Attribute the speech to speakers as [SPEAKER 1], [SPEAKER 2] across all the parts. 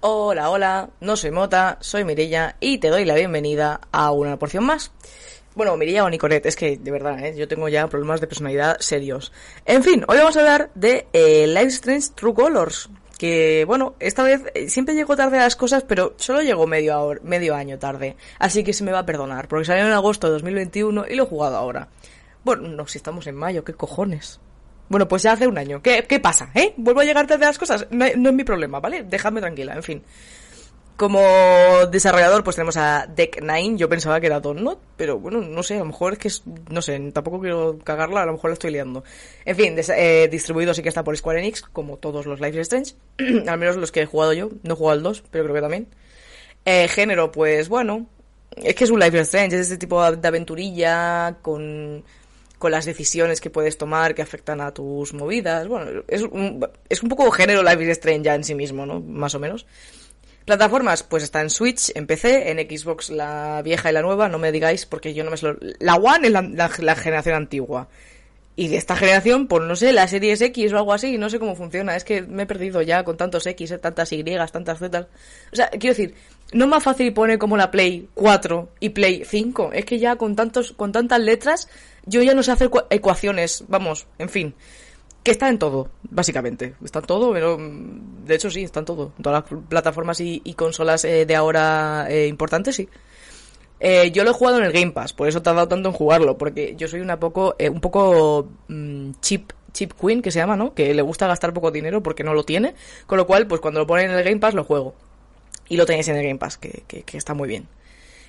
[SPEAKER 1] Hola, hola, no soy Mota, soy Mirella y te doy la bienvenida a una porción más. Bueno, Mirella o Nicolet, es que de verdad, ¿eh? yo tengo ya problemas de personalidad serios. En fin, hoy vamos a hablar de eh, Strange True Colors. Que bueno, esta vez eh, siempre llego tarde a las cosas, pero solo llego medio, medio año tarde. Así que se me va a perdonar, porque salió en agosto de 2021 y lo he jugado ahora. Bueno, no, si estamos en mayo, ¿qué cojones? Bueno, pues ya hace un año. ¿Qué, qué pasa, eh? ¿Vuelvo a llegar tarde a las cosas? No, no es mi problema, ¿vale? Dejadme tranquila, en fin. Como desarrollador, pues tenemos a Deck9. Yo pensaba que era Donut, pero bueno, no sé, a lo mejor es que es, no sé, tampoco quiero cagarla, a lo mejor la estoy liando. En fin, eh, distribuido sí que está por Square Enix, como todos los Life is Strange. Al menos los que he jugado yo. No he jugado al 2, pero creo que también. Eh, género, pues bueno, es que es un Life is Strange, es este tipo de aventurilla con, con las decisiones que puedes tomar que afectan a tus movidas. Bueno, es un, es un poco género Life is Strange ya en sí mismo, ¿no? Más o menos. Plataformas, pues está en Switch, en PC, en Xbox la vieja y la nueva, no me digáis porque yo no me. La One es la, la- generación antigua. Y de esta generación, pues no sé, la Series X o algo así, no sé cómo funciona. Es que me he perdido ya con tantos X, eh, tantas Y, tantas Z. O sea, quiero decir, no es más fácil poner como la Play 4 y Play 5. Es que ya con tantos, con tantas letras, yo ya no sé hacer cua- ecuaciones. Vamos, en fin. Que está en todo, básicamente. Está en todo, pero mm, de hecho sí, está en todo. En todas las plataformas y, y consolas eh, de ahora eh, importantes, sí. Eh, yo lo he jugado en el Game Pass, por eso he tardado tanto en jugarlo, porque yo soy una poco, eh, un poco mm, chip, chip queen, que se llama, ¿no? Que le gusta gastar poco dinero porque no lo tiene, con lo cual, pues cuando lo ponen en el Game Pass lo juego. Y lo tenéis en el Game Pass, que, que, está muy bien.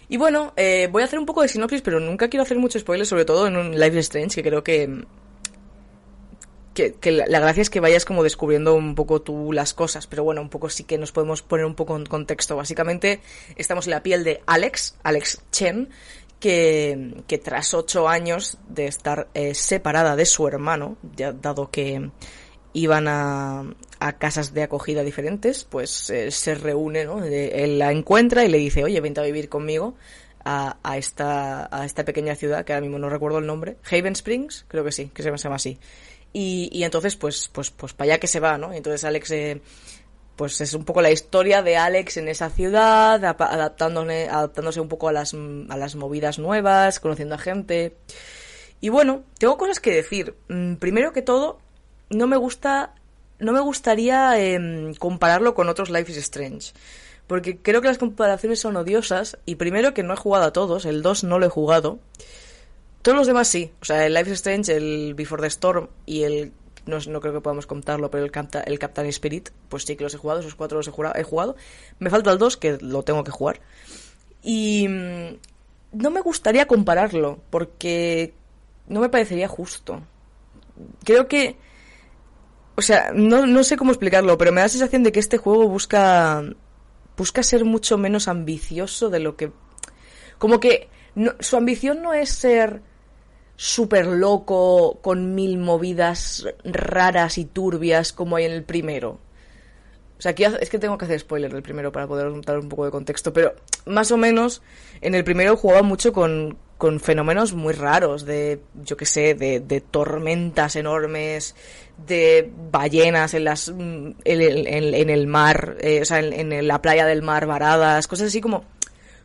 [SPEAKER 1] Y bueno, eh, voy a hacer un poco de sinopsis, pero nunca quiero hacer mucho spoiler, sobre todo en un Life Strange, que creo que, mm, que, que la, gracia es que vayas como descubriendo un poco tú las cosas, pero bueno, un poco sí que nos podemos poner un poco en contexto. Básicamente estamos en la piel de Alex, Alex Chen, que, tras ocho años de estar eh, separada de su hermano, ya dado que iban a, a casas de acogida diferentes, pues eh, se reúne, ¿no? De- Él la encuentra y le dice, oye, vente a vivir conmigo a, a esta, a esta pequeña ciudad, que ahora mismo no recuerdo el nombre, Haven Springs, creo que sí, que se llama así. Y, y entonces, pues, pues, pues para allá que se va, ¿no? Entonces Alex, eh, pues es un poco la historia de Alex en esa ciudad, adaptándose, adaptándose un poco a las, a las movidas nuevas, conociendo a gente. Y bueno, tengo cosas que decir. Mm, Primero que todo, no me gusta, no me gustaría em, compararlo con otros Life is Strange. Porque creo que las comparaciones son odiosas. Y primero que no he jugado a todos, el 2 no lo he jugado. Todos los demás sí. O sea, el Life Strange, el Before the Storm y el. No, no creo que podamos contarlo, pero el, Capta- el Captain Spirit, pues sí que los he jugado, esos cuatro los he, jura- he jugado. Me falta el 2, que lo tengo que jugar. Y. mm, No me gustaría compararlo, porque. No me parecería justo. Creo que. O sea, no, no sé cómo explicarlo, pero me da la sensación de que este juego busca. Busca ser mucho menos ambicioso de lo que. Como que. su ambición no es ser súper loco con mil movidas raras y turbias como hay en el primero. O sea, aquí es que tengo que hacer spoiler del primero para poder dar un poco de contexto, pero más o menos en el primero jugaba mucho con, con fenómenos muy raros, de, yo qué sé, de, tormentas enormes, de ballenas en las mm, en, el- mar, eh, o sea, en la playa del mar varadas, cosas así como,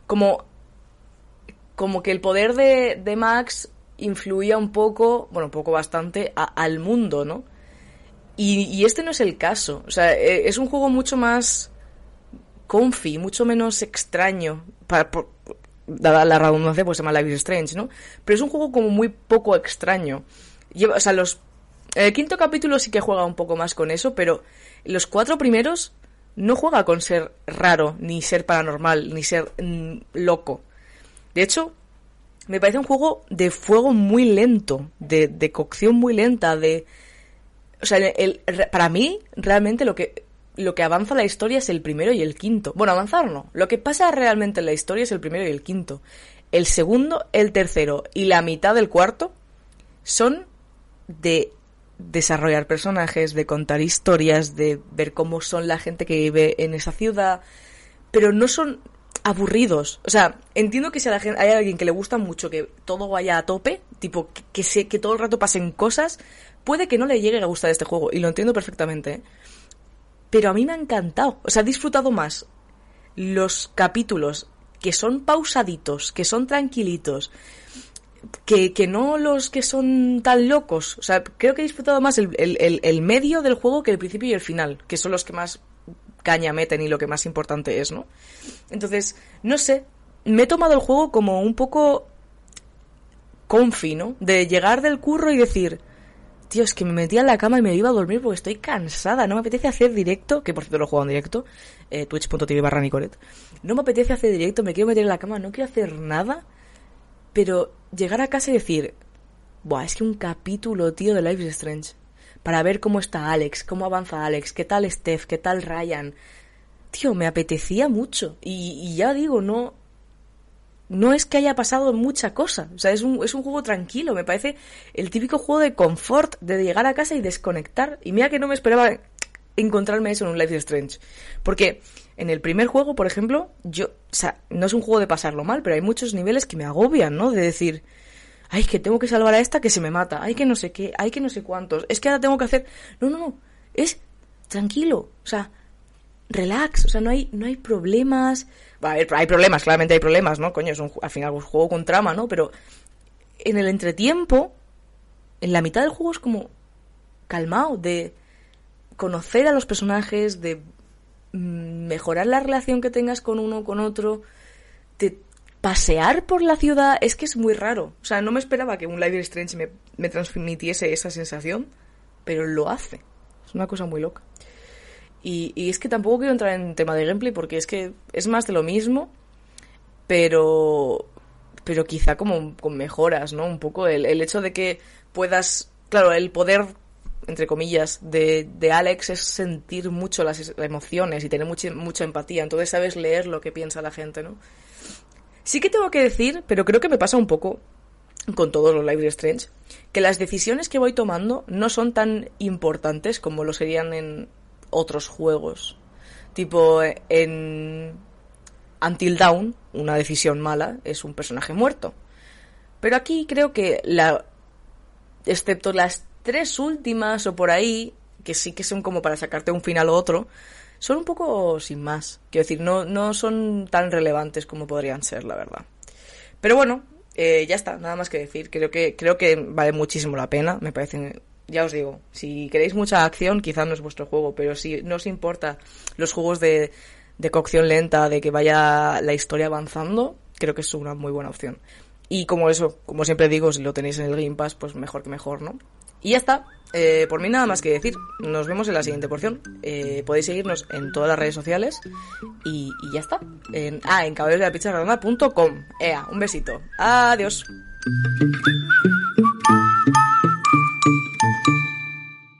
[SPEAKER 1] como como que el poder de, de Max influía un poco, bueno, poco bastante, al mundo, ¿no? Y, este no es el caso. O sea, eh, es un juego mucho más comfy, mucho menos extraño. Para, dada la redundancia, pues se llama Life is Strange, ¿no? Pero es un juego como muy poco extraño. O sea, los. El quinto capítulo sí que juega un poco más con eso, pero los cuatro primeros no juega con ser raro, ni ser paranormal, ni ser mm, loco. De hecho, me parece un juego de fuego muy lento, de, de cocción muy lenta, de... O sea, el, para mí, realmente lo que, lo que avanza la historia es el primero y el quinto. Bueno, avanzar no. Lo que pasa realmente en la historia es el primero y el quinto. El segundo, el tercero y la mitad del cuarto son de desarrollar personajes, de contar historias, de ver cómo son la gente que vive en esa ciudad, pero no son aburridos. O sea, entiendo que si hay alguien que le gusta mucho que todo vaya a tope, tipo que, que, que todo el rato pasen cosas, puede que no le llegue a gustar este juego, y lo entiendo perfectamente. ¿eh? Pero a mí me ha encantado. O sea, he disfrutado más los capítulos que son pausaditos, que son tranquilitos, que, que, no los que son tan locos. O sea, creo que he disfrutado más el, el, medio del juego que el principio y el final, que son los que más caña meten y lo que más importante es, ¿no? Entonces, no sé, me he tomado el juego como un poco confi, ¿no? De llegar del curro y decir, tío, es que me metía en la cama y me iba a dormir porque estoy cansada, no me apetece hacer directo, que por cierto lo juego en directo, eh, twitch.tv barra Nicolet, no me apetece hacer directo, me quiero meter en la cama, no quiero hacer nada, pero llegar a casa y decir, buah, es que un capítulo, tío, de Life is Strange, para ver cómo está Alex, cómo avanza Alex, qué tal Steph, qué tal Ryan, tío, me apetecía mucho, y, ya digo, no, no es que haya pasado mucha cosa. O sea, es un, es un juego tranquilo. Me parece el típico juego de confort, de llegar a casa y desconectar. Y mira que no me esperaba encontrarme eso en un Life is Strange. Porque en el primer juego, por ejemplo, yo, o sea, no es un juego de pasarlo mal, pero hay muchos niveles que me agobian, ¿no? De decir, ay, que tengo que salvar a esta que se me mata, ay, que no sé qué, ay, que no sé cuántos, es que ahora tengo que hacer. No, no, no, es tranquilo, o sea, relax, o sea, no hay, no hay problemas. Va, hay problemas, claramente hay problemas, ¿no? Coño, es un, al final juego con trama, ¿no? Pero en el entretiempo, en la mitad del juego es como calmado, de conocer a los personajes, de mm, mejorar la relación que tengas con uno con otro, de pasear por la ciudad, es que es muy raro. O sea, no me esperaba que un Live Strange me, me transmitiese esa sensación, pero lo hace. Es una cosa muy loca. Y, es que tampoco quiero entrar en tema de gameplay porque es que es más de lo mismo, pero pero quizá como con mejoras, ¿no? Un poco el, el hecho de que puedas, claro, el poder, entre comillas, de, de Alex es sentir mucho las, emociones y tener mucha, mucha empatía, entonces sabes leer lo que piensa la gente, ¿no? Sí que tengo que decir, pero creo que me pasa un poco con todos los Live Strange, que las decisiones que voy tomando no son tan importantes como lo serían en, otros juegos. Tipo, en Until Dawn, una decisión mala es un personaje muerto. Pero aquí creo que la. Excepto las tres últimas o por ahí, que sí que son como para sacarte un final u otro, son un poco sin más. Quiero decir, no, no son tan relevantes como podrían ser, la verdad. Pero bueno, eh, ya está, nada más que decir. Creo que, creo que vale muchísimo la pena. Me parecen ya os digo, si queréis mucha acción, quizá no es vuestro juego, pero si no os importa los juegos de, de cocción lenta, de que vaya la historia avanzando, creo que es una muy buena opción. Y como eso, como siempre digo, si lo tenéis en el Game Pass, pues mejor que mejor, ¿no? Y ya está. Eh, por mí nada más que decir. Nos vemos en la siguiente porción. Eh, podéis seguirnos en todas las redes sociales. Y, ya está. En, ah, en caballero de la Ea, un besito. Adiós.